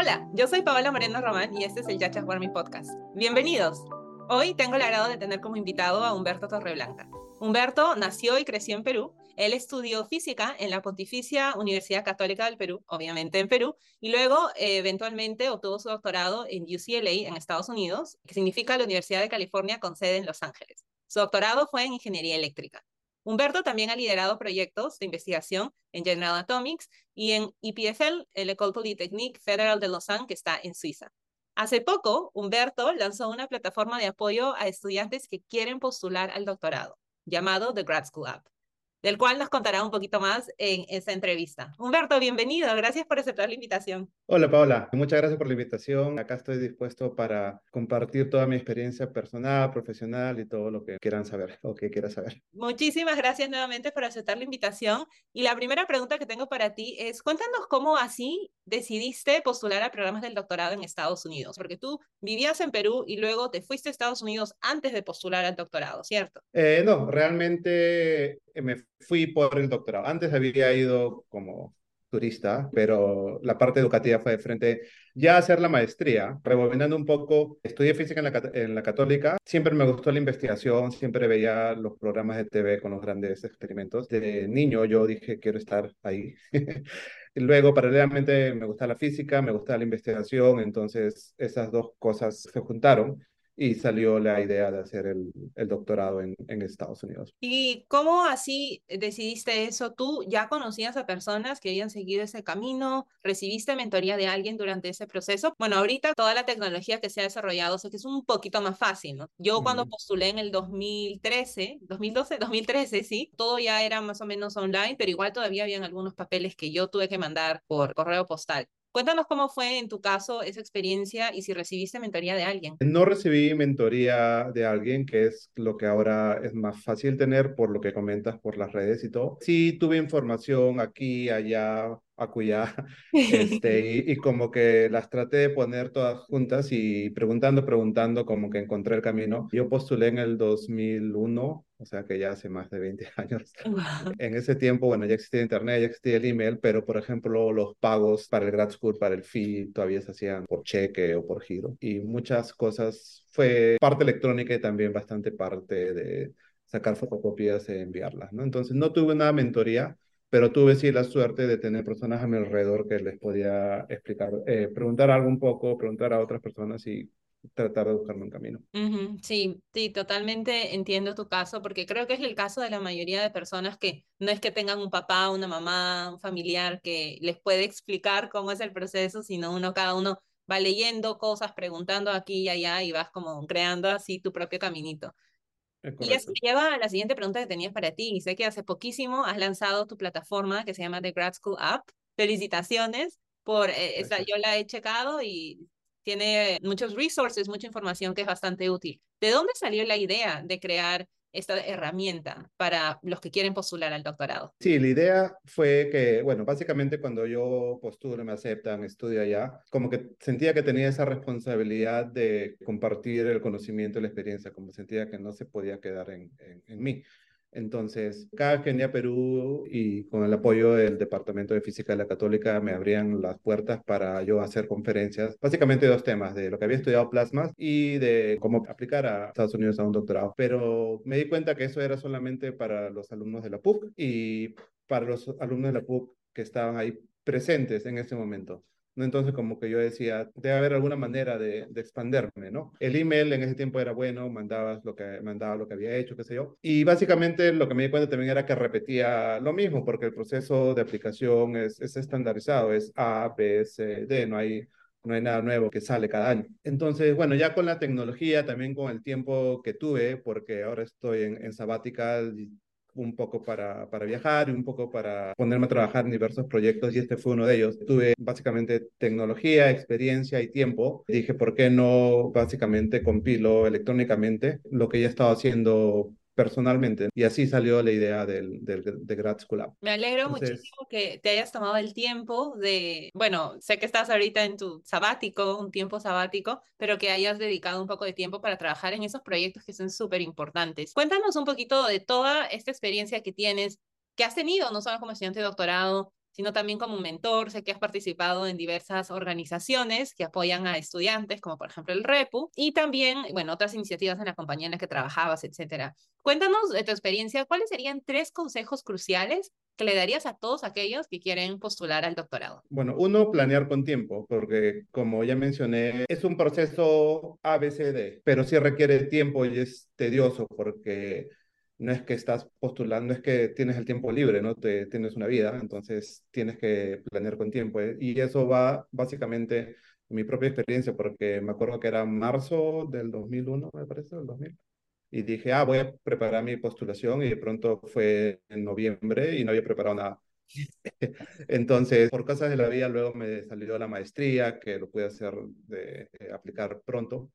Hola, yo soy Paola Moreno Román y este es el Yachas Warming Podcast. Bienvenidos. Hoy tengo el agrado de tener como invitado a Humberto Torreblanca. Humberto nació y creció en Perú. Él estudió física en la Pontificia Universidad Católica del Perú, obviamente en Perú, y luego eh, eventualmente obtuvo su doctorado en UCLA en Estados Unidos, que significa la Universidad de California con sede en Los Ángeles. Su doctorado fue en ingeniería eléctrica. Humberto también ha liderado proyectos de investigación en General Atomics y en EPFL, el École Polytechnique Federal de Lausanne, que está en Suiza. Hace poco, Humberto lanzó una plataforma de apoyo a estudiantes que quieren postular al doctorado llamado The Grad School App, del cual nos contará un poquito más en esta entrevista. Humberto, bienvenido, gracias por aceptar la invitación. Hola Paola, muchas gracias por la invitación. Acá estoy dispuesto para compartir toda mi experiencia personal, profesional y todo lo que quieran saber o que quieras saber. Muchísimas gracias nuevamente por aceptar la invitación. Y la primera pregunta que tengo para ti es, cuéntanos cómo así decidiste postular a programas del doctorado en Estados Unidos, porque tú vivías en Perú y luego te fuiste a Estados Unidos antes de postular al doctorado, ¿cierto? Eh, no, realmente me fui por el doctorado. Antes había ido como turista, pero la parte educativa fue de frente ya hacer la maestría. Rebobinando un poco, estudié física en la, en la católica, siempre me gustó la investigación, siempre veía los programas de TV con los grandes experimentos. De niño yo dije, quiero estar ahí. Luego, paralelamente, me gusta la física, me gusta la investigación, entonces esas dos cosas se juntaron y salió la idea de hacer el, el doctorado en, en, Estados Unidos. ¿Y cómo así decidiste eso? ¿Tú ya conocías a personas que habían seguido ese camino? ¿Recibiste mentoría de alguien durante ese proceso? Bueno, ahorita toda la tecnología que se ha desarrollado, sé que es un poquito más fácil, ¿no? Yo cuando postulé en el 2013, 2012, 2013, sí, todo ya era más o menos online, pero igual todavía habían algunos papeles que yo tuve que mandar por correo postal. Cuéntanos cómo fue en tu caso esa experiencia y si recibiste mentoría de alguien. No recibí mentoría de alguien, que es lo que ahora es más fácil tener por lo que comentas por las redes y todo. Sí tuve información aquí, allá, acullá, este, y, y, como que las traté de poner todas juntas y preguntando, preguntando, como que encontré el camino. Yo postulé en el 2001, o sea que ya hace más de 20 años. En ese tiempo, bueno, ya existía internet, ya existía el email, pero por ejemplo, los pagos para el grad school, para el fee, todavía se hacían por cheque o por giro. Y muchas cosas fue parte electrónica y también bastante parte de sacar fotocopias e enviarlas, ¿no? Entonces no tuve una mentoría, pero tuve sí la suerte de tener personas a mi alrededor que les podía explicar, eh, preguntar algo un poco, preguntar a otras personas y tratar de buscarme un camino. Uh -huh. Sí, sí, totalmente entiendo tu caso, porque creo que es el caso de la mayoría de personas que no es que tengan un papá, una mamá, un familiar que les puede explicar cómo es el proceso, sino uno, cada uno va leyendo cosas, preguntando aquí y allá y vas como creando así tu propio caminito. Y eso lleva a la siguiente pregunta que tenías para ti. Y sé que hace poquísimo has lanzado tu plataforma que se llama The Grad School App. Felicitaciones por eh, esa, yo la he checado y tiene muchos resources, mucha información que es bastante útil. ¿De dónde salió la idea de crear esta herramienta para los que quieren postular al doctorado? Sí, la idea fue que, bueno, básicamente cuando yo postulo, me aceptan, estudio allá, como que sentía que tenía esa responsabilidad de compartir el conocimiento y la experiencia, como sentía que no se podía quedar en, en, en mí. Entonces, cada vez que venía a Perú y con el apoyo del Departamento de Física de la Católica me abrían las puertas para yo hacer conferencias, básicamente dos temas, de lo que había estudiado plasmas y de cómo aplicar a Estados Unidos a un doctorado. Pero me di cuenta que eso era solamente para los alumnos de la PUC y para los alumnos de la PUC que estaban ahí presentes en ese momento. Entonces, como que yo decía, debe haber alguna manera de, de, expanderme, ¿no? El email en ese tiempo era bueno, mandabas lo que, mandaba lo que había hecho, qué sé yo. Y básicamente lo que me di cuenta también era que repetía lo mismo, porque el proceso de aplicación es, es estandarizado, es A, B, C, D, no hay, no hay nada nuevo que sale cada año. Entonces, bueno, ya con la tecnología, también con el tiempo que tuve, porque ahora estoy en, en sabbatical, un poco para, para viajar y un poco para ponerme a trabajar en diversos proyectos y este fue uno de ellos. Tuve básicamente tecnología, experiencia y tiempo. Dije, ¿por qué no básicamente compilo electrónicamente lo que ya estaba haciendo personalmente. Y así salió la idea del, del, de Grad School App. Me alegro Entonces, muchísimo que te hayas tomado el tiempo de, bueno, sé que estás ahorita en tu sabático, un tiempo sabático, pero que hayas dedicado un poco de tiempo para trabajar en esos proyectos que son súper importantes. Cuéntanos un poquito de toda esta experiencia que tienes, que has tenido, no solo como estudiante de doctorado, sino también como mentor. Sé que has participado en diversas organizaciones que apoyan a estudiantes, como por ejemplo el REPU, y también, bueno, otras iniciativas en la compañía en la que trabajabas, etcétera. Cuéntanos de tu experiencia, ¿cuáles serían tres consejos cruciales que le darías a todos aquellos que quieren postular al doctorado? Bueno, uno, planear con tiempo, porque como ya mencioné, es un proceso ABCD, pero sí requiere tiempo y es tedioso porque no es que estás postulando, es que tienes el tiempo libre, ¿no? Tienes una vida, entonces tienes que planear con tiempo. ¿eh? Y eso va básicamente en mi propia experiencia, porque me acuerdo que era marzo del 2001, me parece, del 2000. Y dije, ah, voy a preparar mi postulación y de pronto fue en noviembre y no había preparado nada. Entonces, por cosas de la vida, luego me salió la maestría, que lo pude hacer, de, de aplicar pronto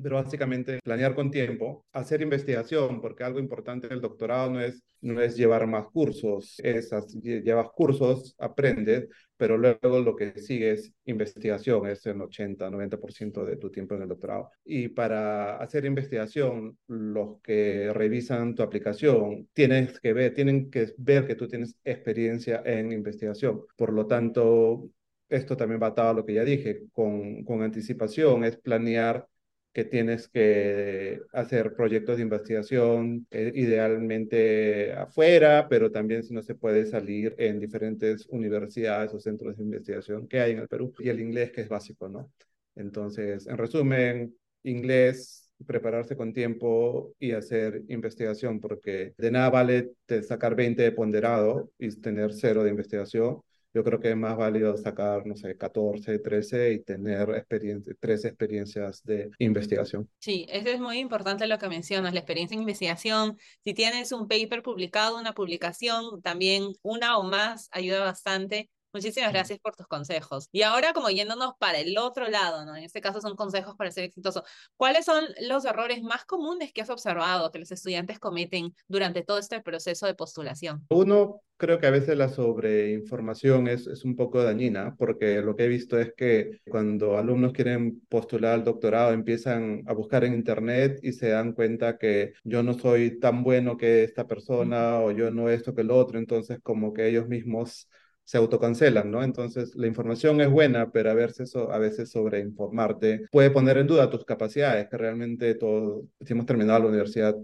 pero básicamente planear con tiempo, hacer investigación, porque algo importante del doctorado no es, no es llevar más cursos, es, llevas cursos, aprendes, pero luego lo que sigue es investigación, es el 80, 90% de tu tiempo en el doctorado. Y para hacer investigación, los que revisan tu aplicación tienes que ver, tienen que ver que tú tienes experiencia en investigación. Por lo tanto, esto también va atado a lo que ya dije, con, con anticipación, es planear que tienes que hacer proyectos de investigación, eh, idealmente afuera, pero también si no se puede salir en diferentes universidades o centros de investigación que hay en el Perú, y el inglés que es básico, ¿no? Entonces, en resumen, inglés, prepararse con tiempo y hacer investigación, porque de nada vale sacar 20 de ponderado y tener cero de investigación yo creo que es más válido sacar, no sé, 14, 13 y tener experiencia, tres experiencias de investigación. Sí, eso es muy importante lo que mencionas, la experiencia en investigación. Si tienes un paper publicado, una publicación, también una o más ayuda bastante Muchísimas gracias por tus consejos. Y ahora como yéndonos para el otro lado, ¿no? En este caso son consejos para ser exitoso. ¿Cuáles son los errores más comunes que has observado que los estudiantes cometen durante todo este proceso de postulación? Uno, creo que a veces la sobreinformación es, es un poco dañina, porque lo que he visto es que cuando alumnos quieren postular al doctorado empiezan a buscar en internet y se dan cuenta que yo no soy tan bueno que esta persona o yo no esto que el otro, entonces como que ellos mismos se autocancelan, ¿no? Entonces, la información es buena, pero a veces, a veces sobreinformarte puede poner en duda tus capacidades, que realmente todos, si hemos terminado la universidad,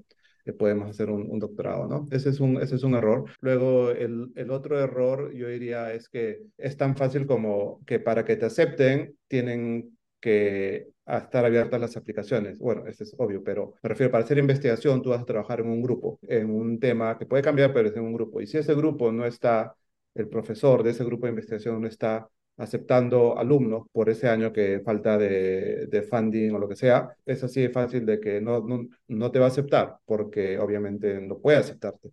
que podemos hacer un, doctorado, ¿no? Ese es un, ese es un error. Luego, el, el otro error, yo diría, es que es tan fácil como que para que te acepten, tienen que estar abiertas las aplicaciones. Bueno, eso es obvio, pero me refiero, para hacer investigación, tú vas a trabajar en un grupo, en un tema que puede cambiar, pero es en un grupo. Y si ese grupo no está el profesor de ese grupo de investigación no está aceptando alumnos por ese año que falta de, de funding o lo que sea, es así de fácil de que no, no, no, te va a aceptar porque obviamente no puede aceptarte.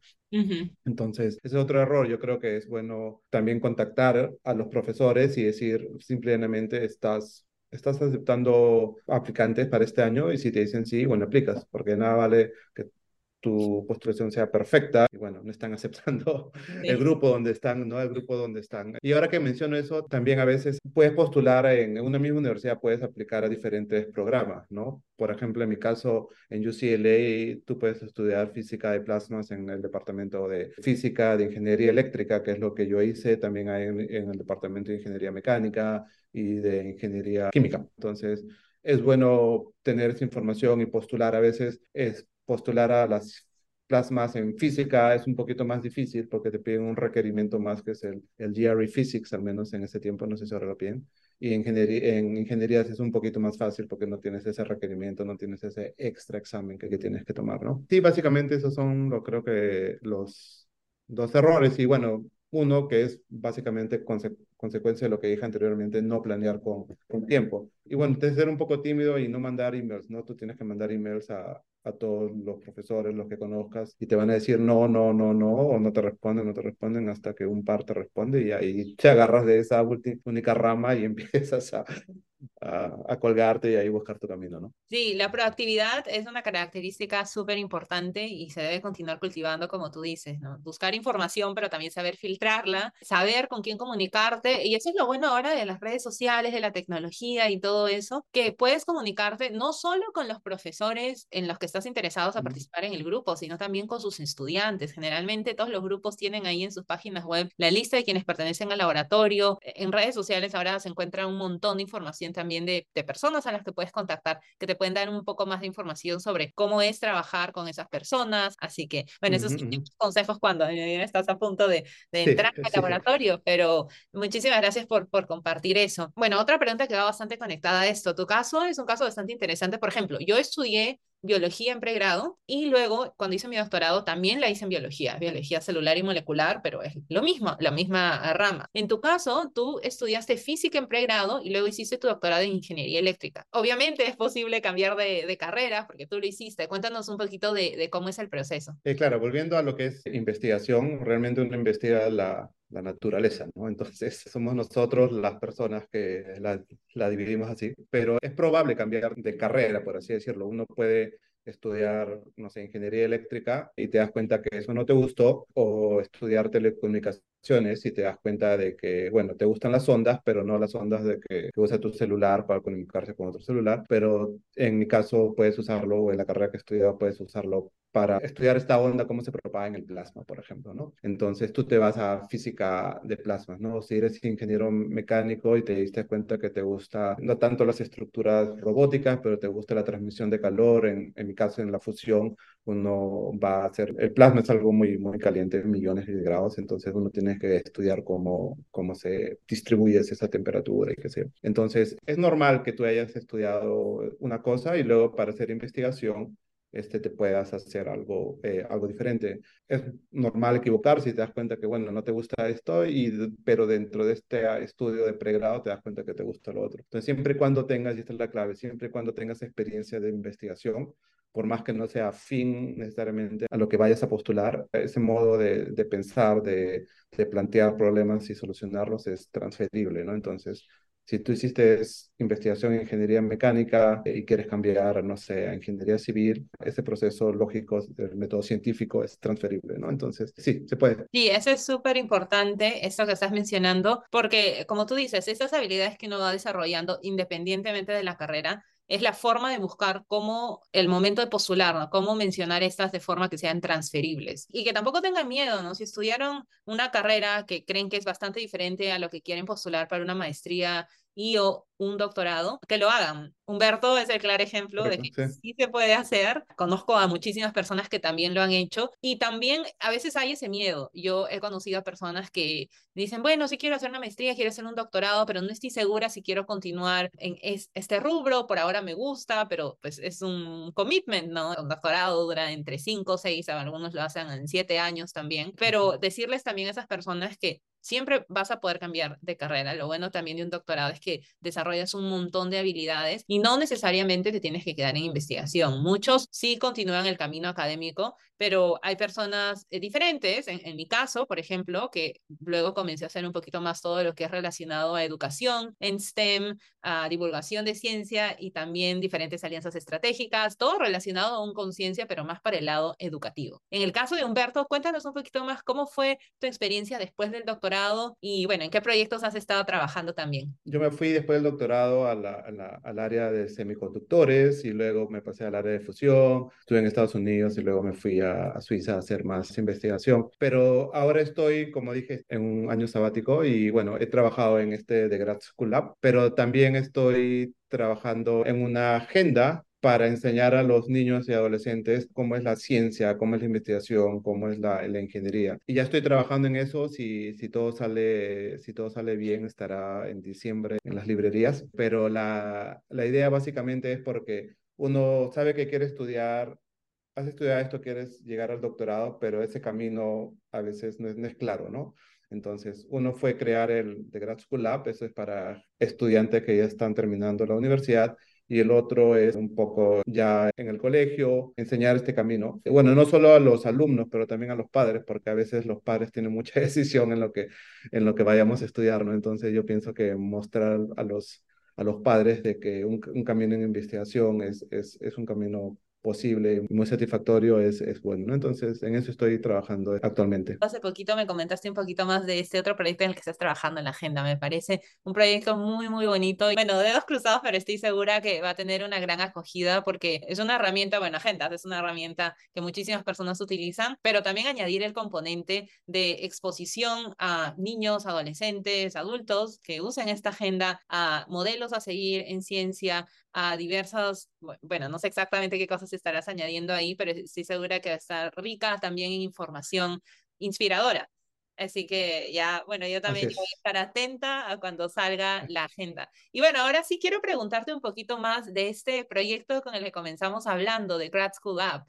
Entonces, ese es otro error. Yo creo que es bueno también contactar a los profesores y decir simplemente estás estás aceptando aplicantes para este año y si te dicen sí, bueno, aplicas, porque nada vale que tu postulación sea perfecta. Y bueno, no están aceptando el grupo donde están, ¿no? El grupo donde están. Y ahora que menciono eso, también a veces puedes postular en una misma universidad, puedes aplicar a diferentes programas, ¿no? Por ejemplo, en mi caso, en UCLA, tú puedes estudiar física de plasmas en el departamento de física, de ingeniería eléctrica, que es lo que yo hice. También hay en, en el departamento de ingeniería mecánica y de ingeniería química. Entonces, es bueno tener esa información y postular. A veces es postular a las plasmas en física es un poquito más difícil porque te piden un requerimiento más que es el, el GRE Physics, al menos en ese tiempo, no sé si ahora lo piden. Y en, ingeniería, en ingenierías es un poquito más fácil porque no tienes ese requerimiento, no tienes ese extra examen que, que tienes que tomar, ¿no? Sí, básicamente esos son, lo creo que los dos errores. Y bueno, uno que es básicamente consecuencia de lo que dije anteriormente, no planear con, tiempo. Y bueno, ser un poco tímido y no mandar emails, ¿no? Tú tienes que mandar emails a, a todos los profesores, los que conozcas, y te van a decir no, no, no, no, o no te responden, no te responden hasta que un par te responde y ahí te agarras de esa única rama y empiezas a, a, colgarte y ahí buscar tu camino, ¿no? Sí, la proactividad es una característica súper importante y se debe continuar cultivando, como tú dices, ¿no? Buscar información, pero también saber filtrarla, saber con quién comunicarte. Y eso es lo bueno ahora de las redes sociales, de la tecnología y todo eso, que puedes comunicarte no solo con los profesores en los que estás interesados a participar en el grupo, sino también con sus estudiantes. Generalmente todos los grupos tienen ahí en sus páginas web la lista de quienes pertenecen al laboratorio. En redes sociales ahora se encuentra un montón de información también de, de personas a las que puedes contactar, que te pueden dar un poco más de información sobre cómo es trabajar con esas personas. Así que, bueno, esos son consejos cuando estás a punto de, de entrar al laboratorio, pero muchísimas gracias por, por compartir eso. Bueno, otra pregunta que va bastante conectada a esto. Tu caso es un caso bastante interesante. Por ejemplo, yo estudié biología en pregrado y luego cuando hice mi doctorado también la hice en biología, biología celular y molecular, pero es lo mismo, la misma rama. En tu caso, tú estudiaste física en pregrado y luego hiciste tu doctorado en ingeniería eléctrica. Obviamente es posible cambiar de, carrera porque tú lo hiciste. Cuéntanos un poquito de, de cómo es el proceso. Eh, claro, volviendo a lo que es investigación, realmente uno investiga la, la naturaleza, ¿no? Entonces somos nosotros las personas que la, la, dividimos así, pero es probable cambiar de carrera, por así decirlo. Uno puede estudiar, no sé, ingeniería eléctrica y te das cuenta que eso no te gustó, o estudiar telecomunicaciones y te das cuenta de que, bueno, te gustan las ondas, pero no las ondas de que, que usa tu celular para comunicarse con otro celular, pero en mi caso puedes usarlo, o en la carrera que he estudiado puedes usarlo para estudiar esta onda, cómo se propaga en el plasma, por ejemplo, ¿no? Entonces tú te vas a física de plasmas, ¿no? Si eres ingeniero mecánico y te diste cuenta que te gusta no tanto las estructuras robóticas, pero te gusta la transmisión de calor, en, en mi caso en la fusión, uno va a hacer, el plasma es algo muy, muy caliente, millones de grados, entonces uno tiene que estudiar cómo, cómo se distribuye esa temperatura y qué sé. Entonces es normal que tú hayas estudiado una cosa y luego para hacer investigación este, te puedas hacer algo, eh, algo diferente. Es normal equivocarse y te das cuenta que, bueno, no te gusta esto, y, pero dentro de este estudio de pregrado te das cuenta que te gusta lo otro. Entonces, siempre cuando tengas, y esta es la clave, siempre cuando tengas experiencia de investigación, por más que no sea afín necesariamente a lo que vayas a postular, ese modo de, de pensar, de, de plantear problemas y solucionarlos es transferible, ¿no? Entonces, si tú hiciste investigación en ingeniería mecánica y quieres cambiar, no sé, a ingeniería civil, ese proceso lógico del método científico es transferible, ¿no? Entonces, sí, se puede. Sí, eso es súper importante, esto que estás mencionando, porque como tú dices, estas habilidades que uno va desarrollando independientemente de la carrera, es la forma de buscar cómo el momento de postular. Cómo mencionar estas de forma que sean transferibles. Y que tampoco tengan miedo, ¿no? Si estudiaron una carrera que creen que es bastante diferente a lo que quieren postular para una maestría y o un doctorado, que lo hagan. Humberto es el claro ejemplo de que sí. se puede hacer. Conozco a muchísimas personas que también lo han hecho y también a veces hay ese miedo. Yo he conocido a personas que dicen, bueno, sí quiero hacer una maestría, quiero hacer un doctorado, pero no estoy segura si quiero continuar en este rubro, por ahora me gusta, pero pues es un commitment, ¿no? Un doctorado dura entre cinco, seis, algunos lo hacen en siete años también, pero decirles también a esas personas que siempre vas a poder cambiar de carrera. Lo bueno también de un doctorado es que desarrollas un montón de habilidades y no necesariamente te tienes que quedar en investigación. Muchos sí continúan el camino académico, pero hay personas eh, diferentes. En, mi caso, por ejemplo, que luego comencé a hacer un poquito más todo lo que es relacionado a educación en STEM, a divulgación de ciencia y también diferentes alianzas estratégicas, todo relacionado a un conciencia, pero más para el lado educativo. En el caso de Humberto, cuéntanos un poquito más cómo fue tu experiencia después del doctorado y bueno, ¿en qué proyectos has estado trabajando también? Yo me fui después del doctorado a la, al área de semiconductores y luego me pasé al área de fusión, estuve en Estados Unidos y luego me fui a, a Suiza a hacer más investigación. Pero ahora estoy, como dije, en un año sabático y bueno, he trabajado en este de Grad School Lab, pero también estoy trabajando en una agenda para enseñar a los niños y adolescentes cómo es la ciencia, cómo es la investigación, cómo es la, ingeniería. Y ya estoy trabajando en eso, si, si, todo sale, si todo sale bien, estará en diciembre en las librerías, pero la, la idea básicamente es porque uno sabe que quiere estudiar, has estudiado esto, quieres llegar al doctorado, pero ese camino a veces no es, no es claro, ¿no? Entonces, uno fue crear el The Grad School Lab, eso es para estudiantes que ya están terminando la universidad, y el otro es un poco ya en el colegio, enseñar este camino. Bueno, no solo a los alumnos, pero también a los padres, porque a veces los padres tienen mucha decisión en lo que, en lo que vayamos a estudiar, ¿no? Entonces yo pienso que mostrar a los a los padres de que un, camino en investigación es, es, es un camino posible y muy satisfactorio es, es bueno. ¿no? Entonces, en eso estoy trabajando actualmente. Hace poquito me comentaste un poquito más de este otro proyecto en el que estás trabajando en la agenda. Me parece un proyecto muy, muy bonito. Bueno, dedos cruzados, pero estoy segura que va a tener una gran acogida porque es una herramienta, bueno, agenda es una herramienta que muchísimas personas utilizan, pero también añadir el componente de exposición a niños, adolescentes, adultos que usen esta agenda, a modelos a seguir en ciencia, a diversas, bueno, no sé exactamente qué cosas estarás añadiendo ahí, pero estoy segura que va a estar rica también en información inspiradora. Así que ya, bueno, yo también voy a estar atenta a cuando salga la agenda. Y bueno, ahora sí quiero preguntarte un poquito más de este proyecto con el que comenzamos hablando, de Grad School App.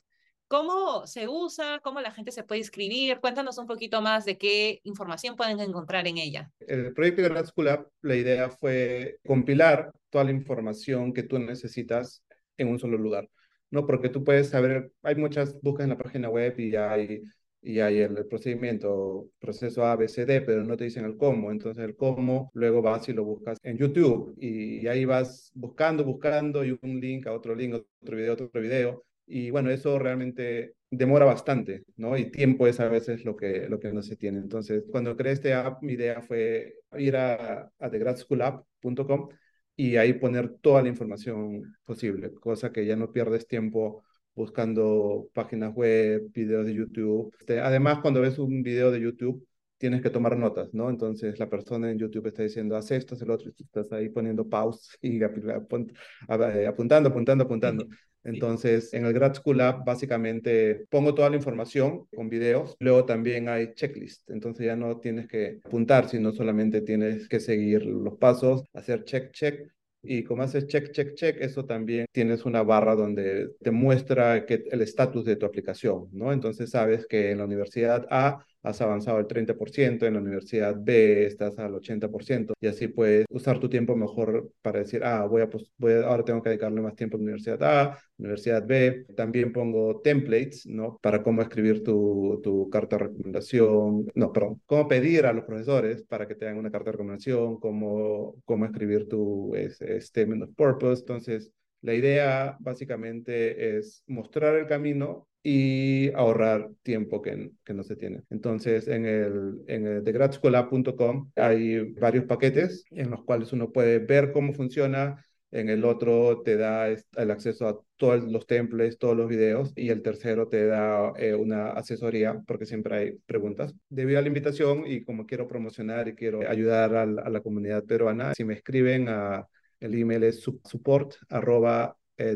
¿Cómo se usa? ¿Cómo la gente se puede inscribir? Cuéntanos un poquito más de qué información pueden encontrar en ella. El proyecto de Grad School App, la idea fue compilar toda la información que tú necesitas en un solo lugar, ¿no? Porque tú puedes saber, hay muchas búsquedas en la página web y hay, y hay el procedimiento, proceso A, B, C, D, pero no te dicen el cómo. Entonces el cómo luego vas y lo buscas en YouTube y, y ahí vas buscando, buscando y un link a otro link, otro video, otro video y bueno, eso realmente demora bastante, ¿no? Y tiempo es a veces lo que, lo que no se tiene. Entonces, cuando creé este app, mi idea fue ir a thegradschoolapp.com y ahí poner toda la información posible, cosa que ya no pierdes tiempo buscando páginas web, videos de YouTube. Este, además, cuando ves un video de YouTube, tienes que tomar notas, ¿no? Entonces la persona en YouTube está diciendo, haz esto, haz el otro, y tú estás ahí poniendo pause y apuntando, apuntando, apuntando. Entonces, en el Grad School App, básicamente pongo toda la información con videos. Luego también hay checklist. Entonces, ya no tienes que apuntar, sino solamente tienes que seguir los pasos, hacer check, check. Y como haces check, check, check, eso también tienes una barra donde te muestra que el estatus de tu aplicación, ¿no? Entonces sabes que en la universidad A has avanzado al 30%, en la universidad B estás al 80% y así puedes usar tu tiempo mejor para decir, ah, voy a, pues, voy ahora tengo que dedicarle más tiempo a la universidad A, universidad B. También pongo templates, ¿no? Para cómo escribir tu, tu carta de recomendación, no, perdón, cómo pedir a los profesores para que te hagan una carta de recomendación, cómo, cómo escribir tu statement of purpose. Entonces, la idea básicamente es mostrar el camino y ahorrar tiempo que, que no se tiene. Entonces, en el, en el thegradschoolab.com hay varios paquetes en los cuales uno puede ver cómo funciona. En el otro te da el acceso a todos los templates, todos los videos, y el tercero te da eh, una asesoría, porque siempre hay preguntas. Debido a la invitación y como quiero promocionar y quiero ayudar a la, a la comunidad peruana, si me escriben a el email es support arroba eh,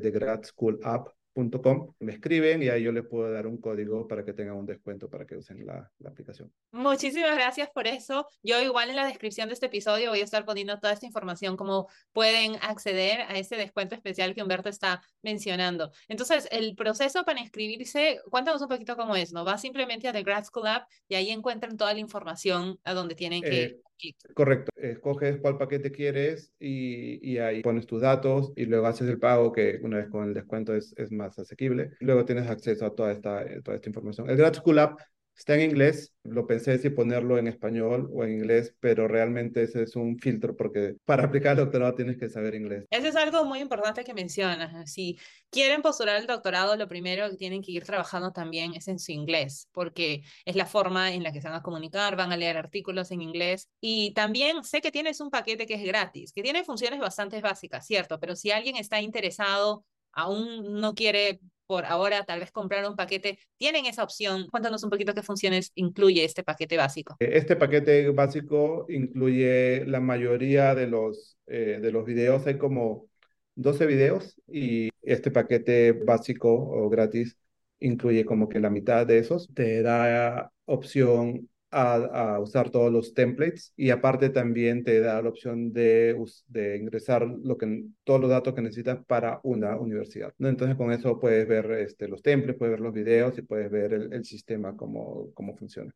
me escriben y ahí yo les puedo dar un código para que tengan un descuento para que usen la, la, aplicación. Muchísimas gracias por eso. Yo igual en la descripción de este episodio voy a estar poniendo toda esta información, cómo pueden acceder a ese descuento especial que Humberto está mencionando. Entonces, el proceso para inscribirse, cuéntanos un poquito cómo es, ¿no? Va simplemente a The Grad School App y ahí encuentran toda la información a donde tienen que... Eh, Correcto, escoges cuál paquete quieres y, y, ahí pones tus datos y luego haces el pago que una vez con el descuento es, es más asequible. Luego tienes acceso a toda esta, toda esta información. El Grad School App Está en inglés, lo pensé si ponerlo en español o en inglés, pero realmente ese es un filtro porque para aplicar el doctorado tienes que saber inglés. Eso es algo muy importante que mencionas. Si quieren postular el doctorado, lo primero que tienen que ir trabajando también es en su inglés, porque es la forma en la que se van a comunicar, van a leer artículos en inglés. Y también sé que tienes un paquete que es gratis, que tiene funciones bastante básicas, ¿cierto? Pero si alguien está interesado, aún no quiere por ahora tal vez comprar un paquete, tienen esa opción. Cuéntanos un poquito qué funciones incluye este paquete básico. Este paquete básico incluye la mayoría de los, eh, de los videos, hay como 12 videos y este paquete básico o gratis incluye como que la mitad de esos. Te da opción a, usar todos los templates y aparte también te da la opción de, de ingresar lo que, todos los datos que necesitas para una universidad. ¿no? Entonces con eso puedes ver este, los templates, puedes ver los videos y puedes ver el, el sistema cómo, cómo funciona.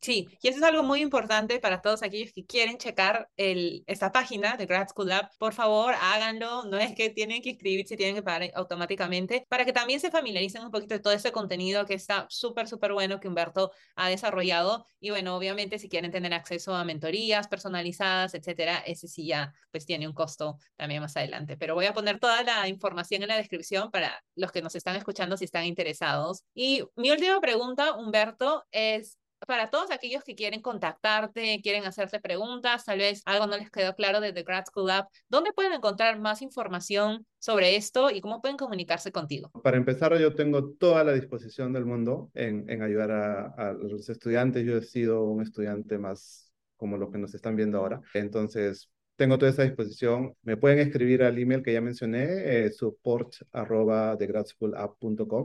Sí, y eso es algo muy importante para todos aquellos que quieren checar el, esta página de Grad School Lab. Por favor, háganlo. No es que tienen que inscribirse, tienen que pagar automáticamente para que también se familiaricen un poquito de todo ese contenido que está súper, súper bueno que Humberto ha desarrollado. Y Bueno, obviamente si quieren tener acceso a mentorías personalizadas, etcétera, ese sí ya pues tiene un costo también más adelante. Pero voy a poner toda la información en la descripción para los que nos están escuchando si están interesados. Y mi última pregunta, Humberto, es para todos aquellos que quieren contactarte, quieren hacerte preguntas, tal vez algo no les quedó claro de The Grad School App, ¿dónde pueden encontrar más información sobre esto y cómo pueden comunicarse contigo? Para empezar, yo tengo toda la disposición del mundo en, en ayudar a, a los estudiantes. Yo he sido un estudiante más como lo que nos están viendo ahora. Entonces, tengo toda esa disposición. Me pueden escribir al email que ya mencioné, eh,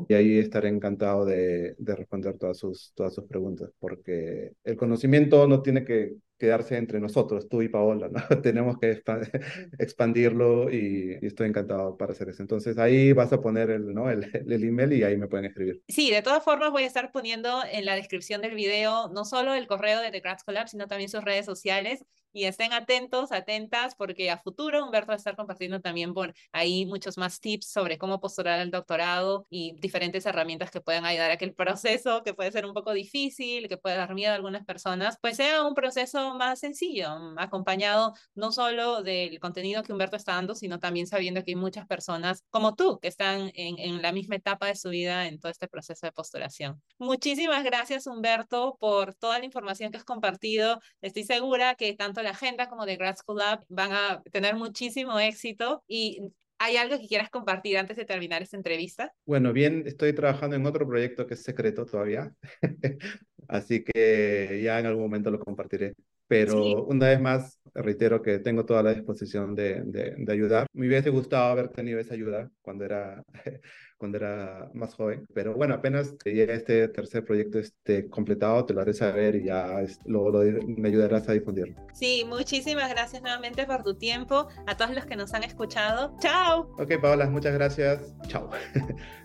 y ahí estaré encantado de, de, responder todas sus, todas sus preguntas, porque el conocimiento no tiene que quedarse entre nosotros, tú y Paola, ¿no? Tenemos que expandirlo y, estoy encantado para hacer eso. Entonces ahí vas a poner el, ¿no? el, el, email y ahí me pueden escribir. Sí, de todas formas voy a estar poniendo en la descripción del video no solo el correo de The Grad Collab, sino también sus redes sociales y estén atentos, atentas, porque a futuro Humberto va a estar compartiendo también por ahí muchos más tips sobre cómo postular el doctorado y diferentes herramientas que puedan ayudar a que el proceso, que puede ser un poco difícil, que puede dar miedo a algunas personas, pues sea un proceso más sencillo, acompañado no solo del contenido que Humberto está dando, sino también sabiendo que hay muchas personas como tú que están en, en la misma etapa de su vida en todo este proceso de postulación. Muchísimas gracias, Humberto, por toda la información que has compartido. Estoy segura que tanto la agenda como de Grad School Lab van a tener muchísimo éxito y ¿Hay algo que quieras compartir antes de terminar esta entrevista? Bueno, bien, estoy trabajando en otro proyecto que es secreto todavía, así que ya en algún momento lo compartiré. Pero una vez más, reitero que tengo toda la disposición de, de, de, ayudar. Me hubiese gustado haber tenido esa ayuda cuando era, cuando era más joven, pero bueno, apenas llegue este tercer proyecto esté completado, te lo haré saber y ya luego lo, me ayudarás a difundirlo. Sí, muchísimas gracias nuevamente por tu tiempo. A todos los que nos han escuchado, chao. Ok, Paola, muchas gracias. Chao.